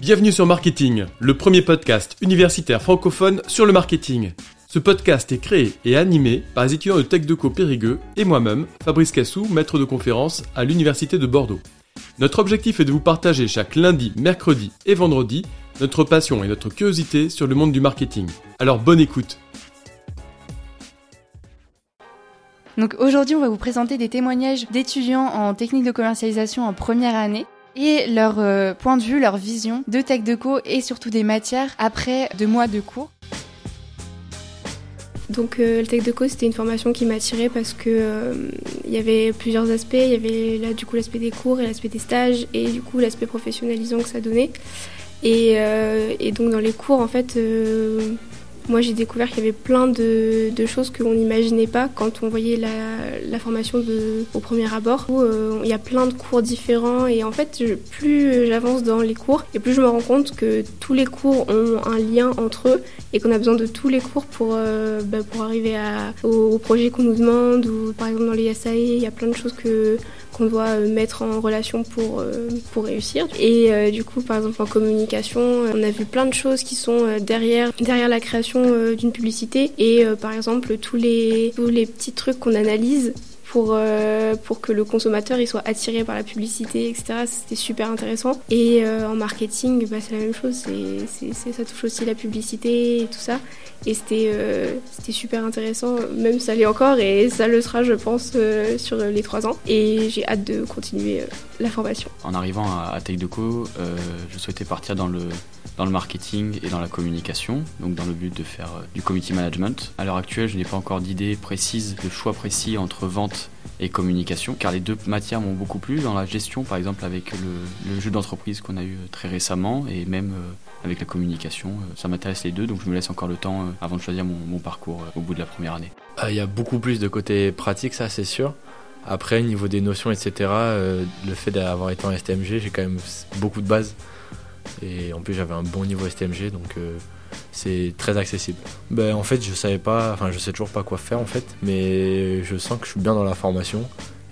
Bienvenue sur Marketing, le premier podcast universitaire francophone sur le marketing. Ce podcast est créé et animé par les étudiants de TechDeco Périgueux et moi-même, Fabrice Cassou, maître de conférence à l'Université de Bordeaux. Notre objectif est de vous partager chaque lundi, mercredi et vendredi notre passion et notre curiosité sur le monde du marketing. Alors bonne écoute Donc aujourd'hui, on va vous présenter des témoignages d'étudiants en technique de commercialisation en première année et leur euh, point de vue, leur vision de Tech Deco et surtout des matières après deux mois de cours. Donc euh, le Tech Deco c'était une formation qui m'attirait parce que euh, y avait plusieurs aspects, il y avait là du coup l'aspect des cours et l'aspect des stages et du coup l'aspect professionnalisant que ça donnait. Et, donc dans les cours en fait moi, j'ai découvert qu'il y avait plein de, choses qu'on n'imaginait pas quand on voyait la, formation au premier abord. Euh, il y a plein de cours différents et en fait, plus j'avance dans les cours et plus je me rends compte que tous les cours ont un lien entre eux et qu'on a besoin de tous les cours pour, euh, bah, pour arriver à, au, projet qu'on nous demande ou par exemple dans les SAE, il y a plein de choses que qu'on doit euh, mettre en relation pour, euh, réussir. Et euh, du coup, par exemple, en communication, on a vu plein de choses qui sont derrière, derrière la création d'une publicité. Et par exemple, tous les, tous les petits trucs qu'on analyse pour, euh, pour que le consommateur il soit attiré par la publicité, etc. C'était super intéressant. Et euh, en marketing, bah, c'est la même chose, c'est, ça touche aussi la publicité et tout ça. Et c'était, euh, c'était super intéressant, même ça l'est encore et ça le sera, je pense, sur les trois ans. Et j'ai hâte de continuer la formation. En arrivant à, à Deco, je souhaitais partir dans le, dans le marketing et dans la communication, donc dans le but de faire du community management. À l'heure actuelle, je n'ai pas encore d'idée précise, de choix précis entre vente et communication, car les deux matières m'ont beaucoup plu dans la gestion, par exemple avec le, jeu d'entreprise qu'on a eu très récemment, et même euh, avec la communication. Euh, ça m'intéresse les deux, donc je me laisse encore le temps euh, avant de choisir mon, parcours au bout de la première année. Il y a beaucoup plus de côté pratique, ça c'est sûr. Après, niveau des notions, etc., le fait d'avoir été en STMG, j'ai quand même beaucoup de bases. Et en plus, j'avais un bon niveau STMG, donc c'est très accessible. Ben, en fait, je savais pas, enfin, je sais toujours pas quoi faire en fait, mais je sens que je suis bien dans la formation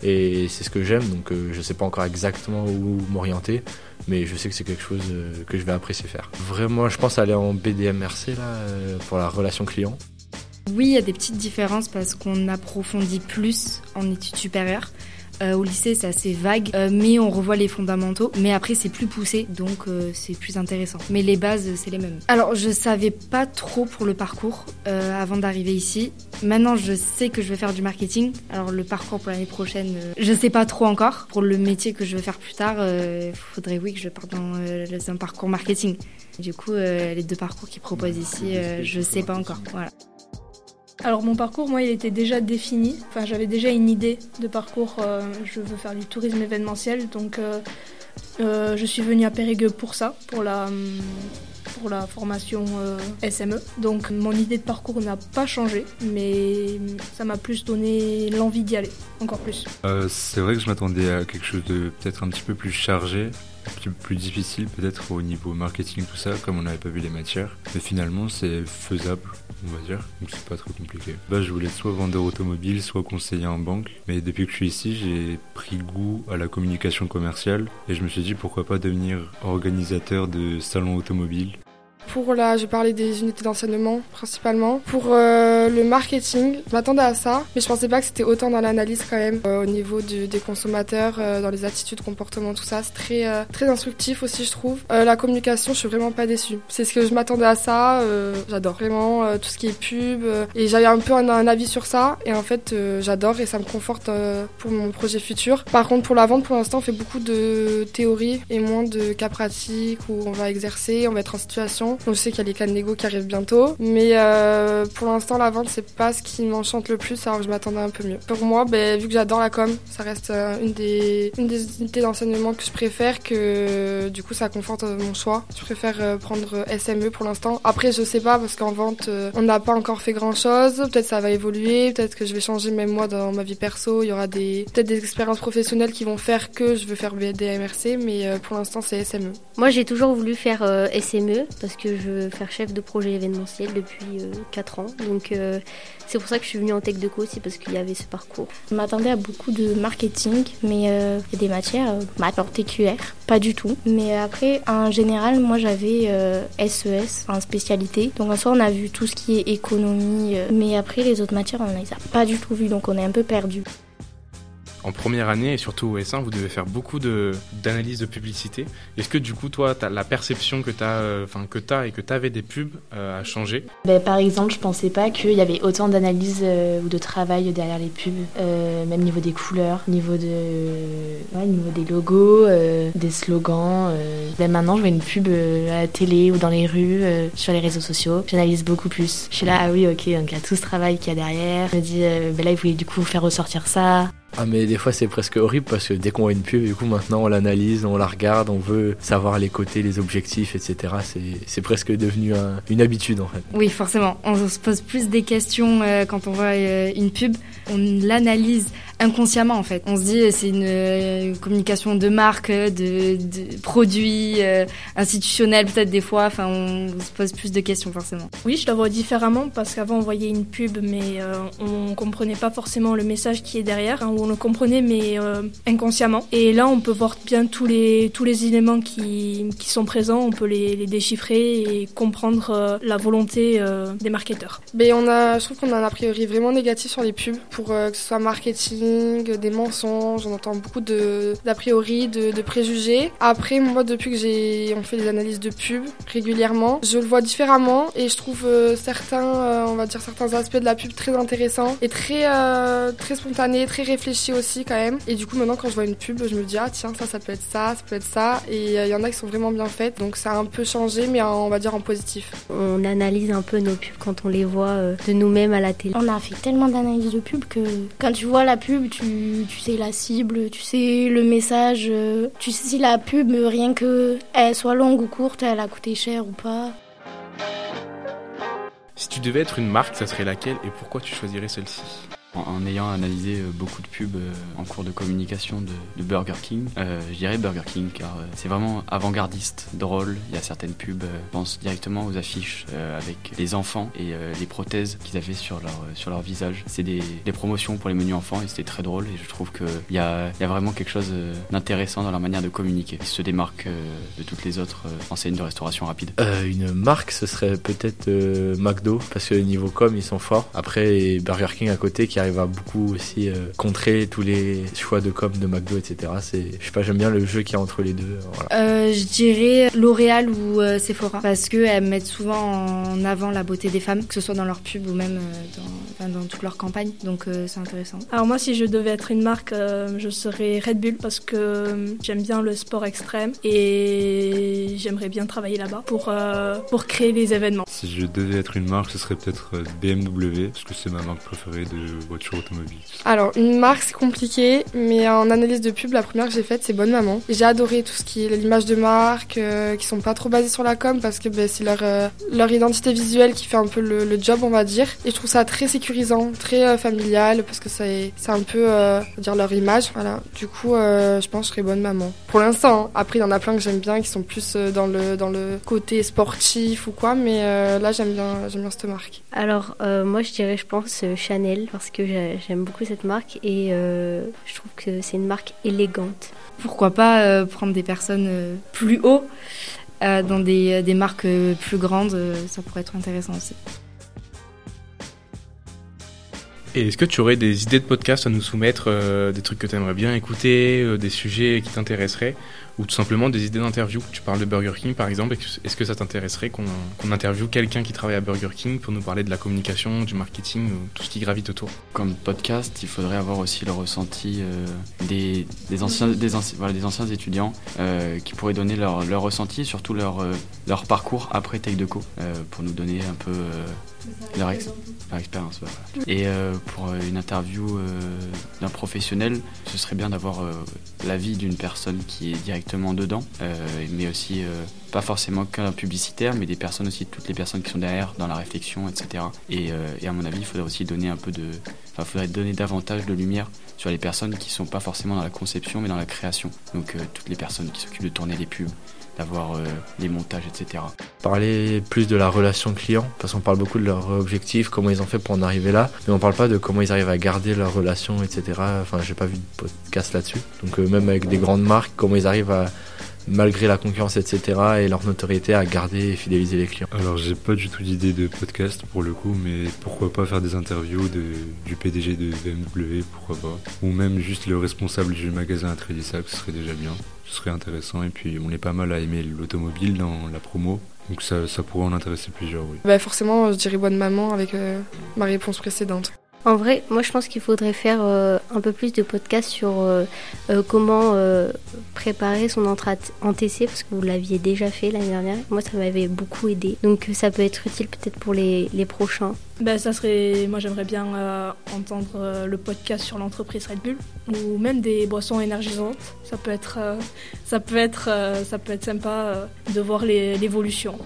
et c'est ce que j'aime, donc euh, je sais pas encore exactement où m'orienter, mais je sais que c'est quelque chose euh, que je vais apprécier faire. Vraiment, je pense aller en BDMRC là euh, pour la relation client. Oui, il y a des petites différences parce qu'on approfondit plus en études supérieures. Euh, au lycée, c'est assez vague, euh, mais on revoit les fondamentaux. Mais après, c'est plus poussé, donc euh, c'est plus intéressant. Mais les bases, c'est les mêmes. Alors, je savais pas trop pour le parcours avant d'arriver ici. Maintenant, je sais que je veux faire du marketing. Alors, le parcours pour l'année prochaine, je sais pas trop encore. Pour le métier que je veux faire plus tard, il faudrait oui que je parte dans un parcours marketing. Du coup, les deux parcours qu'ils proposent ici, je sais pas encore. Voilà. Alors mon parcours, moi, il était déjà défini. Enfin, j'avais déjà une idée de parcours. Euh, je veux faire du tourisme événementiel, donc euh, euh, je suis venue à Périgueux pour ça, pour la pour la formation SME. Donc mon idée de parcours n'a pas changé, mais ça m'a plus donné l'envie d'y aller, encore plus. c'est vrai que je m'attendais à quelque chose de peut-être un petit peu plus chargé, peu plus difficile peut-être au niveau marketing tout ça, comme on n'avait pas vu les matières. Mais finalement, c'est faisable on va dire, donc c'est pas trop compliqué. Bah, je voulais soit vendeur automobile, soit conseiller en banque, mais depuis que je suis ici, j'ai pris goût à la communication commerciale et je me suis dit pourquoi pas devenir organisateur de salons automobiles pour là, je parlais des unités d'enseignement principalement. Pour euh, le marketing, je m'attendais à ça, mais je pensais pas que c'était autant dans l'analyse quand même euh, au niveau des consommateurs, euh, dans les attitudes, comportements, tout ça. C'est très très instructif aussi, je trouve. la communication, je suis vraiment pas déçue. C'est ce que je m'attendais à ça. j'adore vraiment tout ce qui est pub et j'avais un peu un, un, avis sur ça et en fait j'adore et ça me conforte pour mon projet futur. Par contre, pour la vente, pour l'instant, on fait beaucoup de théorie et moins de cas pratiques où on va exercer, on va être en situation. Donc je sais qu'il y a les cas de négo qui arrivent bientôt. Mais euh, pour l'instant, la vente, c'est pas ce qui m'enchante le plus, alors que je m'attendais un peu mieux. Pour moi, ben, vu que j'adore la com, ça reste euh, une des, une des unités d'enseignement que je préfère, que du coup, ça conforte euh, mon choix. Je préfère prendre SME pour l'instant. Après, je sais pas, parce qu'en vente, on n'a pas encore fait grand chose. Peut-être ça va évoluer, peut-être que je vais changer même moi dans ma vie perso. Il y aura des, peut-être des expériences professionnelles qui vont faire que je veux faire BDMRC, mais pour l'instant, c'est SME. Moi, j'ai toujours voulu faire SME parce que je veux faire chef de projet événementiel depuis 4 ans. Donc c'est pour ça que je suis venue en Tech de Co aussi parce qu'il y avait ce parcours. Je m'attendais à beaucoup de marketing, mais a des matières, maths, TQR, pas du tout. Mais après, en général, moi j'avais SES en spécialité. Donc en soi, on a vu tout ce qui est économie, mais après les autres matières, on les a pas du tout vu, donc on est un peu perdu en première année et surtout au S1, vous devez faire beaucoup d'analyses de, publicité. Est-ce que du coup, toi, la perception que tu as, euh, et que tu avais des pubs euh, a changé ben, Par exemple, je pensais pas qu'il y avait autant d'analyses euh, ou de travail derrière les pubs, même niveau des couleurs, niveau, de, niveau des logos, des slogans. Ben, maintenant, je vois une pub à la télé ou dans les rues, sur les réseaux sociaux. J'analyse beaucoup plus. Je suis là, ah oui, ok, donc il y a tout ce travail qu'il y a derrière. Je me dis, ben là, il voulait du coup faire ressortir ça. Ah mais des fois c'est presque horrible parce que dès qu'on voit une pub, du coup maintenant on l'analyse, on la regarde, on veut savoir les côtés, les objectifs, etc. C'est presque devenu une habitude en fait. Oui forcément, on se pose plus des questions euh, quand on voit euh, une pub, on l'analyse inconsciemment en fait. On se dit c'est une, euh, communication de marque, de, de produits, euh, institutionnels peut-être des fois. Enfin, on se pose plus de questions forcément. Oui, je la vois différemment parce qu'avant on voyait une pub mais euh, on comprenait pas forcément le message qui est derrière, hein, ou on le comprenait mais inconsciemment. Et là on peut voir bien tous les tous les éléments qui, qui sont présents, on peut les, les déchiffrer et comprendre la volonté des marketeurs. Mais on a, je trouve qu'on a un a priori vraiment négatif sur les pubs pour que ce soit marketing des mensonges, on entend beaucoup d'a priori, de, de, préjugés. Après, moi, depuis que j'ai, on fait des analyses de pub régulièrement, je le vois différemment et je trouve euh, certains, euh, on va dire certains aspects de la pub très intéressants et très, euh, très spontanés, très réfléchis aussi quand même. Et du coup, maintenant, quand je vois une pub, je me dis ah tiens, ça, ça peut être ça, ça peut être ça. Et il y en a qui sont vraiment bien faites, donc ça a un peu changé, mais on va dire en positif. On analyse un peu nos pubs quand on les voit de nous-mêmes à la télé. On a fait tellement d'analyses de pub que quand tu vois la pub tu, sais la cible, tu sais le message, euh, tu sais si la pub, rien que elle soit longue ou courte, elle a coûté cher ou pas. Si tu devais être une marque, ça serait laquelle et pourquoi tu choisirais celle-ci? En ayant analysé euh, beaucoup de pubs euh, en cours de communication de, Burger King, euh, je dirais Burger King car c'est vraiment avant-gardiste, drôle. Il y a certaines pubs, je pense directement aux affiches avec les enfants et les prothèses qu'ils avaient sur leur, sur leur visage. C'est des, promotions pour les menus enfants et c'était très drôle et je trouve qu'il y a, y a vraiment quelque chose d'intéressant dans leur manière de communiquer. Ils se démarquent de toutes les autres enseignes de restauration rapide. une marque, ce serait peut-être McDo parce que niveau com, ils sont forts. Après, Burger King à côté qui a arrive à beaucoup aussi euh, contrer tous les choix de com de McDo, etc. C'est, je sais pas, j'aime bien le jeu qui est entre les deux. Euh, je dirais L'Oréal ou euh, Sephora parce qu'elles mettent souvent en avant la beauté des femmes, que ce soit dans leur pub ou même dans, dans toute leur campagne. Donc c'est intéressant. Alors moi, si je devais être une marque, je serais Red Bull parce que j'aime bien le sport extrême et j'aimerais bien travailler là-bas pour, pour créer des événements. Si je devais être une marque, ce serait peut-être BMW parce que c'est ma marque préférée de automobile Alors, une marque, c'est compliqué, mais en analyse de pub, la première que j'ai faite, c'est Bonne Maman. J'ai adoré tout ce qui est l'image de marque, euh, qui sont pas trop basées sur la com, parce que ben, c'est leur, euh, leur identité visuelle qui fait un peu le, job, on va dire. Et je trouve ça très sécurisant, très euh, familial, parce que c'est un peu, dire, leur image. Voilà. Du coup, je pense que je serais Bonne Maman. Pour l'instant, hein. après, il y en a plein que j'aime bien, qui sont plus dans, le, dans le côté sportif ou quoi, mais là, j'aime bien, bien cette marque. Alors, moi, je dirais, je pense, Chanel, parce que j'aime beaucoup cette marque et euh, je trouve que c'est une marque élégante. Pourquoi pas euh, prendre des personnes euh, plus haut dans des, des, marques plus grandes, ça pourrait être intéressant aussi. Et est-ce que tu aurais des idées de podcast à nous soumettre, des trucs que tu aimerais bien écouter, des sujets qui t'intéresseraient ou tout simplement des idées d'interview. Tu parles de Burger King par exemple, est-ce que ça t'intéresserait qu'on interviewe quelqu'un qui travaille à Burger King pour nous parler de la communication, du marketing, tout ce qui gravite autour? Comme podcast, il faudrait avoir aussi le ressenti euh, des, anciens, des, anciens, des anciens étudiants euh, qui pourraient donner leur, leur ressenti, surtout leur, euh, leur parcours après Take Deco, pour nous donner un peu leur, expérience. Et pour une interview d'un professionnel, ce serait bien d'avoir l'avis d'une personne qui est directement dedans, euh, mais aussi euh, pas forcément qu'un publicitaire, mais des personnes aussi, toutes les personnes qui sont derrière dans la réflexion, etc. Et, euh, et à mon avis, il faudrait aussi donner un peu de, il faudrait donner davantage de lumière sur les personnes qui sont pas forcément dans la conception mais dans la création. Donc toutes les personnes qui s'occupent de tourner les pubs, d'avoir les montages, etc. Parler plus de la relation client, parce qu'on parle beaucoup de leurs objectifs, comment ils ont fait pour en arriver là, mais on parle pas de comment ils arrivent à garder leur relation, etc. Enfin, j'ai pas vu de podcast là-dessus. Donc même avec des grandes marques, comment ils arrivent à malgré la concurrence, etc., et leur notoriété à garder et fidéliser les clients Alors, j'ai pas du tout d'idée de podcast pour le coup, mais pourquoi pas faire des interviews de, du PDG de BMW, pourquoi pas Ou même juste le responsable du magasin à Trédissac, ce serait déjà bien. Ce serait intéressant, et puis on est pas mal à aimer l'automobile dans la promo. Donc ça, ça pourrait en intéresser plusieurs, oui. Bah forcément, je dirais bonne maman avec euh, ma réponse précédente. En vrai, moi je pense qu'il faudrait faire euh, un peu plus de podcasts sur euh, euh, comment préparer son entrée en TC parce que vous l'aviez déjà fait l'année dernière. Moi ça m'avait beaucoup aidé. Donc ça peut être utile peut-être pour les, prochains. Ben, ça serait, moi j'aimerais bien entendre le podcast sur l'entreprise Red Bull ou même des boissons énergisantes. Ça peut être, ça peut être sympa de voir l'évolution.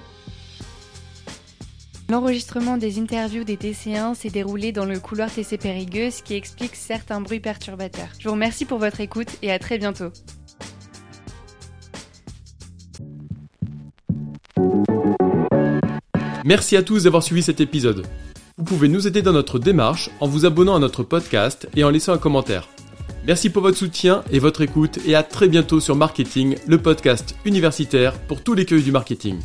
L'enregistrement des interviews des TC1 s'est déroulé dans le couloir TC Périgueux, ce qui explique certains bruits perturbateurs. Je vous remercie pour votre écoute et à très bientôt. Merci à tous d'avoir suivi cet épisode. Vous pouvez nous aider dans notre démarche en vous abonnant à notre podcast et en laissant un commentaire. Merci pour votre soutien et votre écoute et à très bientôt sur Marketing, le podcast universitaire pour tous les cueils du marketing.